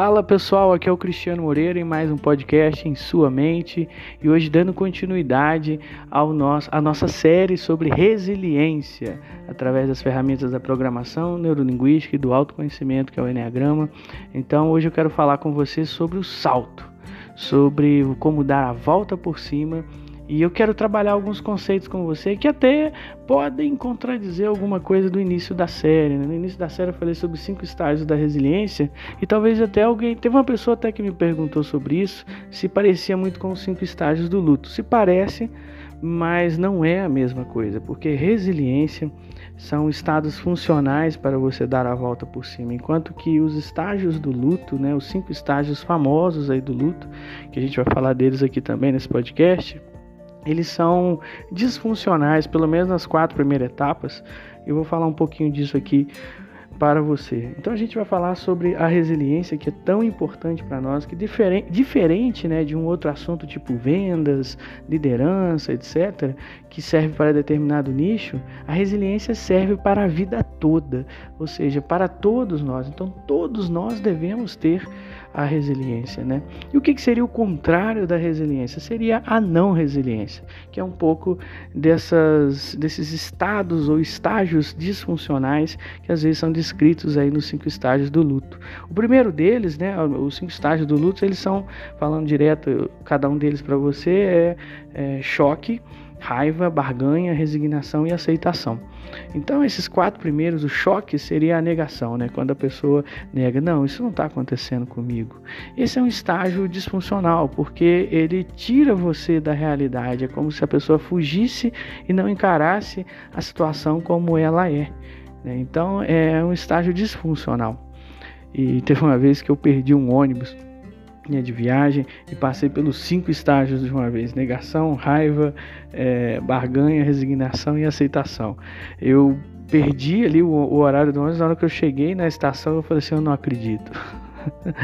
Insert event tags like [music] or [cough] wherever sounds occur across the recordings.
Fala pessoal, aqui é o Cristiano Moreira em mais um podcast em sua mente e hoje dando continuidade ao nosso, à nossa série sobre resiliência através das ferramentas da programação neurolinguística e do autoconhecimento que é o Enneagrama. Então hoje eu quero falar com você sobre o salto, sobre como dar a volta por cima e eu quero trabalhar alguns conceitos com você que até podem contradizer alguma coisa do início da série. Né? No início da série eu falei sobre cinco estágios da resiliência e talvez até alguém. Teve uma pessoa até que me perguntou sobre isso, se parecia muito com os cinco estágios do luto. Se parece, mas não é a mesma coisa, porque resiliência são estados funcionais para você dar a volta por cima, enquanto que os estágios do luto, né, os cinco estágios famosos aí do luto, que a gente vai falar deles aqui também nesse podcast, eles são disfuncionais, pelo menos nas quatro primeiras etapas. Eu vou falar um pouquinho disso aqui para você. Então a gente vai falar sobre a resiliência que é tão importante para nós, que diferente, diferente né, de um outro assunto tipo vendas, liderança, etc., que serve para determinado nicho, a resiliência serve para a vida toda, ou seja, para todos nós. Então todos nós devemos ter a resiliência, né? E o que, que seria o contrário da resiliência? Seria a não resiliência, que é um pouco dessas, desses estados ou estágios disfuncionais que às vezes são descritos aí nos cinco estágios do luto. O primeiro deles, né, os cinco estágios do luto, eles são, falando direto, cada um deles para você, é, é choque, raiva, barganha, resignação e aceitação. Então, esses quatro primeiros, o choque seria a negação, né? Quando a pessoa nega, não, isso não está acontecendo comigo. Esse é um estágio disfuncional, porque ele tira você da realidade. É como se a pessoa fugisse e não encarasse a situação como ela é. Né? Então, é um estágio disfuncional. E teve uma vez que eu perdi um ônibus de viagem e passei pelos cinco estágios de uma vez: negação, raiva, é, barganha, resignação e aceitação. Eu perdi ali o, o horário do ônibus, na hora que eu cheguei na estação, eu falei assim: eu não acredito.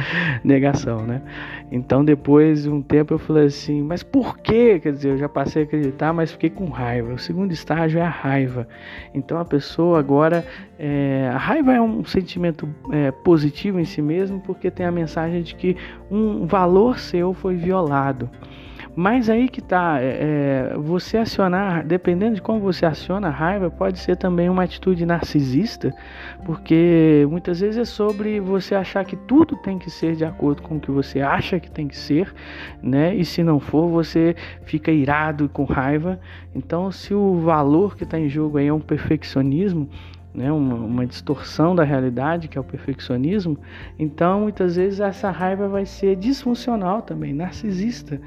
[laughs] negação, né? Então depois de um tempo eu falei assim, mas por quê? Quer dizer, eu já passei a acreditar, mas fiquei com raiva. O segundo estágio é a raiva. Então a pessoa agora, é, a raiva é um sentimento é, positivo em si mesmo, porque tem a mensagem de que um valor seu foi violado. Mas aí que tá, é, é, você acionar, dependendo de como você aciona a raiva, pode ser também uma atitude narcisista, porque muitas vezes é sobre você achar que tudo tem que ser de acordo com o que você acha que tem que ser, né? E se não for, você fica irado com raiva. Então, se o valor que está em jogo aí é um perfeccionismo, né, uma, uma, distorção da realidade, que é o perfeccionismo, então muitas vezes essa raiva vai ser disfuncional também, narcisista.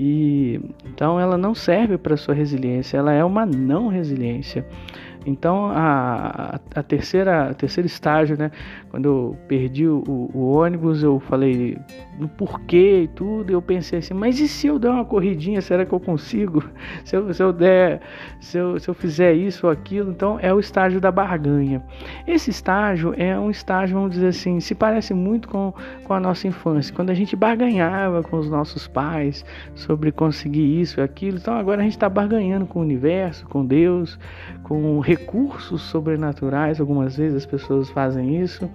E então ela não serve para sua resiliência, ela é uma não resiliência. Então a, a, terceira, a terceiro estágio, né, quando eu perdi o, o, ônibus, eu falei no porquê e tudo, eu pensei assim, mas e se eu der uma corridinha, será que eu consigo? [laughs] Se eu, se eu der, se eu, se eu fizer isso ou aquilo, então é o estágio da barganha. Esse estágio é um estágio, vamos dizer assim, se parece muito com, com a nossa infância, quando a gente barganhava com os nossos pais sobre conseguir isso e aquilo, então agora a gente está barganhando com o universo, com Deus, com recursos sobrenaturais, algumas vezes as pessoas fazem isso,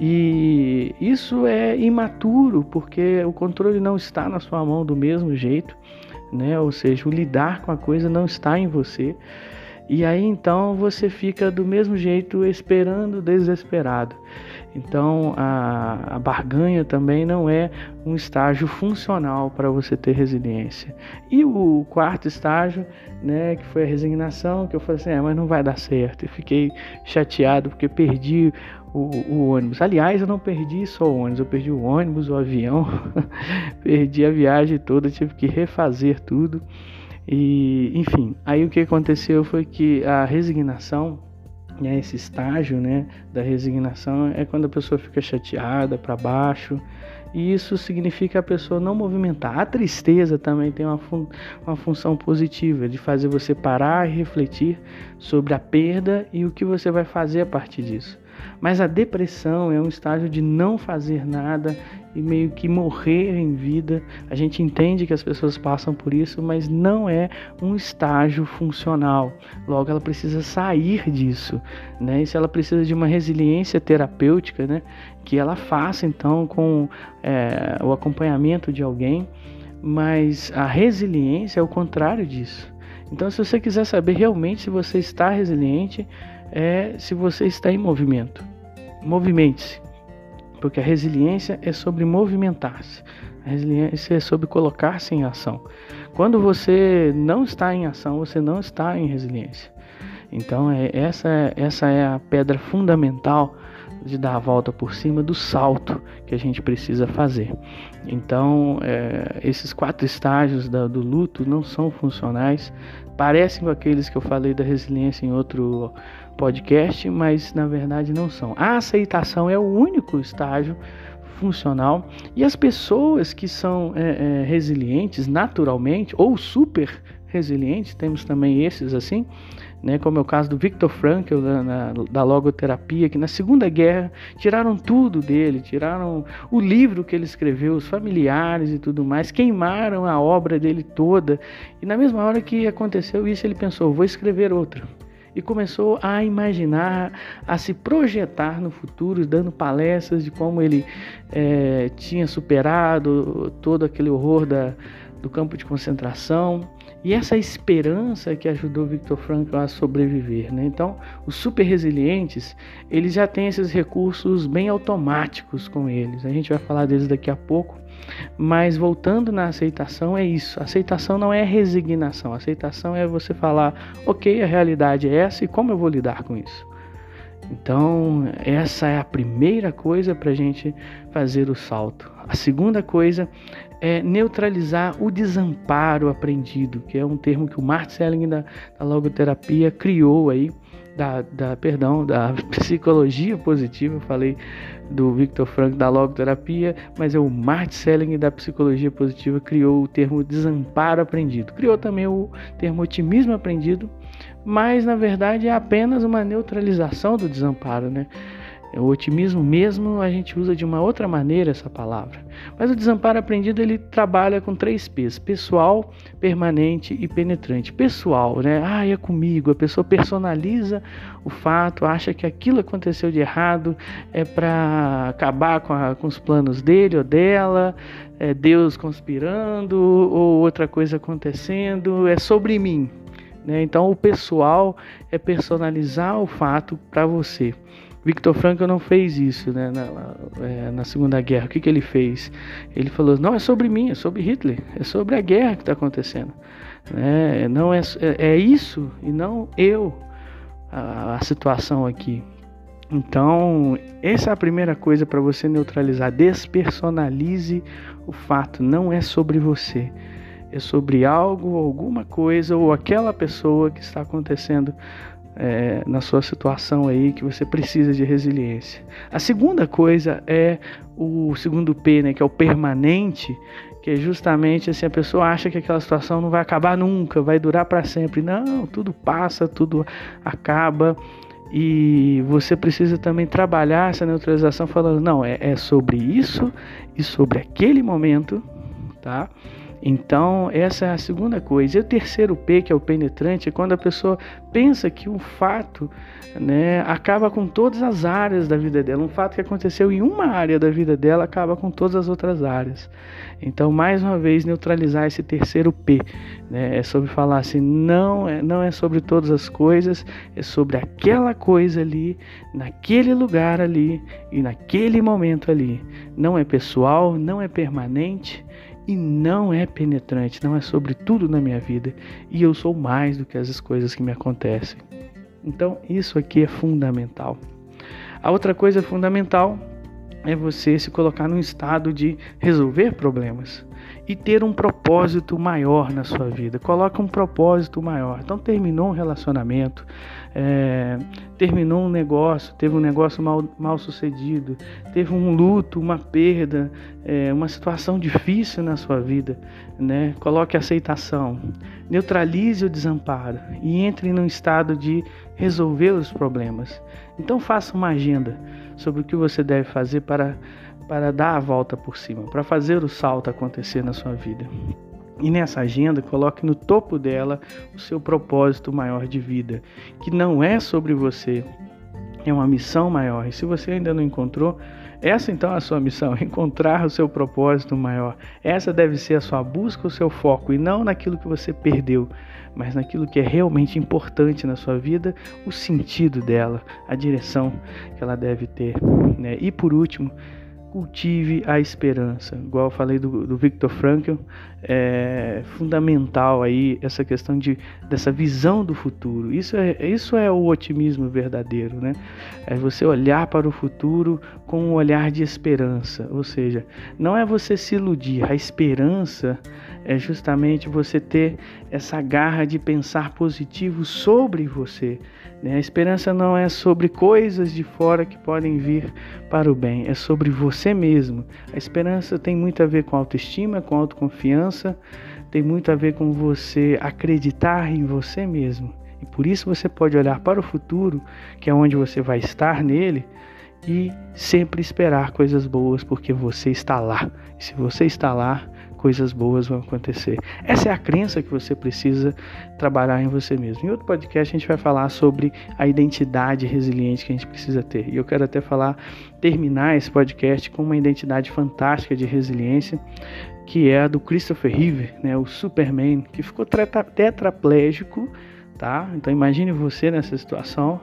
e isso é imaturo, porque o controle não está na sua mão do mesmo jeito, né? Ou seja, o lidar com a coisa não está em você. E aí então você fica do mesmo jeito esperando desesperado. Então a, a barganha também não é um estágio funcional para você ter resiliência. E o quarto estágio, né, que foi a resignação, que eu falei assim, é, mas não vai dar certo. Eu fiquei chateado porque perdi o, o, ônibus. Aliás, eu não perdi só o ônibus, eu perdi o ônibus, o avião, [laughs] perdi a viagem toda, tive que refazer tudo. E, enfim, aí o que aconteceu foi que a resignação, né, esse estágio né, da resignação, é quando a pessoa fica chateada, para baixo, e isso significa a pessoa não movimentar. A tristeza também tem uma, fun uma função positiva de fazer você parar e refletir sobre a perda e o que você vai fazer a partir disso. Mas a depressão é um estágio de não fazer nada e meio que morrer em vida. A gente entende que as pessoas passam por isso, mas não é um estágio funcional. Logo, ela precisa sair disso, né? E se ela precisa de uma resiliência terapêutica, né? Que ela faça então com é, o acompanhamento de alguém. Mas a resiliência é o contrário disso. Então, se você quiser saber realmente se você está resiliente, é se você está em movimento. Movimente-se porque a resiliência é sobre movimentar-se. A resiliência é sobre colocar-se em ação. Quando você não está em ação, você não está em resiliência. Então, é, essa, essa é a pedra fundamental de dar a volta por cima do salto que a gente precisa fazer. Então, é, esses quatro estágios da, do luto não são funcionais, parecem com aqueles que eu falei da resiliência em outro podcast, mas na verdade não são. A aceitação é o único estágio funcional e as pessoas que são é, é, resilientes naturalmente ou super resilientes, temos também esses assim, né, como é o caso do Viktor Frankl da, na, da logoterapia, que na Segunda Guerra tiraram tudo dele, tiraram o livro que ele escreveu, os familiares e tudo mais, queimaram a obra dele toda. E na mesma hora que aconteceu isso, ele pensou: vou escrever outra e começou a imaginar, a se projetar no futuro, dando palestras de como ele é, tinha superado todo aquele horror da, do campo de concentração. E essa esperança que ajudou Victor Frankl a sobreviver, né? Então, os super resilientes, eles já têm esses recursos bem automáticos com eles. A gente vai falar deles daqui a pouco. Mas voltando na aceitação, é isso. Aceitação não é resignação. Aceitação é você falar, ok, a realidade é essa e como eu vou lidar com isso. Então, essa é a primeira coisa para a gente fazer o salto. A segunda coisa é neutralizar o desamparo aprendido, que é um termo que o Martin Selling da, da logoterapia criou aí, da, da, perdão, da [laughs] psicologia positiva, eu falei do Victor Frank da logoterapia, mas é o Martin Selling da psicologia positiva criou o termo desamparo aprendido. Criou também o termo otimismo aprendido, mas na verdade é apenas uma neutralização do desamparo, né? O otimismo mesmo a gente usa de uma outra maneira essa palavra. Mas o desamparo aprendido ele trabalha com três P's: pessoal, permanente e penetrante. Pessoal, né? Ah, é comigo. A pessoa personaliza o fato, acha que aquilo aconteceu de errado é para acabar com, a, com, os planos dele ou dela, é Deus conspirando ou outra coisa acontecendo, é sobre mim. Né? Então, o pessoal é personalizar o fato para você. Victor Frankl não fez isso né, na, é, na, Segunda Guerra. O que, que ele fez? Ele falou: não é sobre mim, é sobre Hitler, é sobre a guerra que está acontecendo. Né? Não é, é, é, isso e não eu a, a situação aqui. Então, essa é a primeira coisa para você neutralizar. Despersonalize o fato. Não é sobre você. É sobre algo, alguma coisa ou aquela pessoa que está acontecendo é, na sua situação aí que você precisa de resiliência. A segunda coisa é o segundo P, né, que é o permanente, que é justamente assim a pessoa acha que aquela situação não vai acabar nunca, vai durar para sempre. Não, tudo passa, tudo acaba. E você precisa também trabalhar essa neutralização falando, não, é, é sobre isso e sobre aquele momento, tá? Então, essa é a segunda coisa. E o terceiro P, que é o penetrante, é quando a pessoa pensa que um fato né, acaba com todas as áreas da vida dela. Um fato que aconteceu em uma área da vida dela acaba com todas as outras áreas. Então, mais uma vez, neutralizar esse terceiro P. Né, é sobre falar assim: não é, não é sobre todas as coisas, é sobre aquela coisa ali, naquele lugar ali e naquele momento ali. Não é pessoal, não é permanente e não é penetrante, não é sobre tudo na minha vida e eu sou mais do que as coisas que me acontecem. Então, isso aqui é fundamental. A outra coisa fundamental é você se colocar num estado de resolver problemas e ter um propósito maior na sua vida. Coloca um propósito maior. Então terminou um relacionamento, é, terminou um negócio, teve um negócio mal, mal sucedido, teve um luto, uma perda, é, uma situação difícil na sua vida, né? Coloque aceitação, neutralize o desamparo e entre num estado de resolver os problemas. Então faça uma agenda sobre o que você deve fazer para, para dar a volta por cima, para fazer o salto acontecer na sua vida. E nessa agenda, coloque no topo dela o seu propósito maior de vida, que não é sobre você, é uma missão maior. E se você ainda não encontrou, essa então é a sua missão, [laughs] encontrar o seu propósito maior. Essa deve ser a sua busca, o seu foco, e não naquilo que você perdeu, mas naquilo que é realmente importante na sua vida, o sentido dela, a direção que ela deve ter. Né? E por último, cultive a esperança. Igual eu falei do, do Viktor Frankl, é fundamental aí essa questão de, dessa visão do futuro. Isso é, isso é o otimismo verdadeiro, né? É você olhar para o futuro com um olhar de esperança. Ou seja, não é você se iludir, a esperança é justamente você ter essa garra de pensar positivo sobre você. Né? A esperança não é sobre coisas de fora que podem vir para o bem, é sobre você mesmo. A esperança tem muito a ver com autoestima, com autoconfiança, tem muito a ver com você acreditar em você mesmo. E por isso você pode olhar para o futuro, que é onde você vai estar nele, e sempre esperar coisas boas, porque você está lá. E se você está lá, coisas boas vão acontecer. Essa é a crença que você precisa trabalhar em você mesmo. Em outro podcast a gente vai falar sobre a identidade resiliente que a gente precisa ter. E eu quero até falar, terminar esse podcast com uma identidade fantástica de resiliência, que é a do Christopher Reeve, né, o Superman, que ficou tetraplégico tá? Então imagine você nessa situação,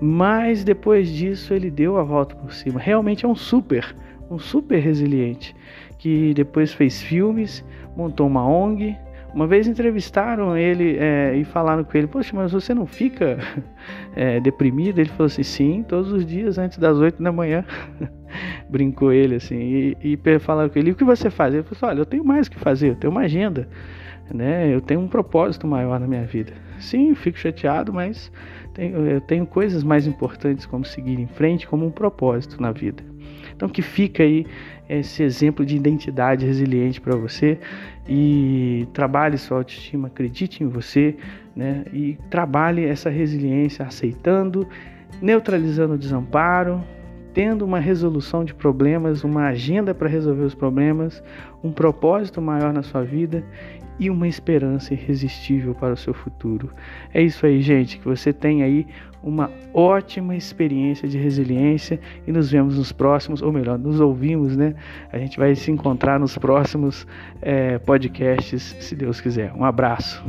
mas depois disso ele deu a volta por cima. Realmente é um super, um super resiliente que depois fez filmes, montou uma ONG. Uma vez entrevistaram ele é, e falaram com ele: Poxa, mas você não fica [laughs] é, deprimido? Ele falou assim: Sim, todos os dias antes das 8 da manhã. [laughs] Brincou ele assim. E, e falaram com ele: O que você faz? Ele falou assim: Olha, eu tenho mais o que fazer, eu tenho uma agenda. Né? Eu tenho um propósito maior na minha vida. Sim, fico chateado, mas tenho, eu tenho coisas mais importantes como seguir em frente, como um propósito na vida. Então que fica aí esse exemplo de identidade resiliente para você e trabalhe sua autoestima, acredite em você, né? E trabalhe essa resiliência aceitando, neutralizando o desamparo, tendo uma resolução de problemas, uma agenda para resolver os problemas, um propósito maior na sua vida e uma esperança irresistível para o seu futuro. É isso aí, gente. Que você tenha aí uma ótima experiência de resiliência e nos vemos nos próximos, ou melhor, nos ouvimos, né? A gente vai se encontrar nos próximos é, podcasts, se Deus quiser. Um abraço.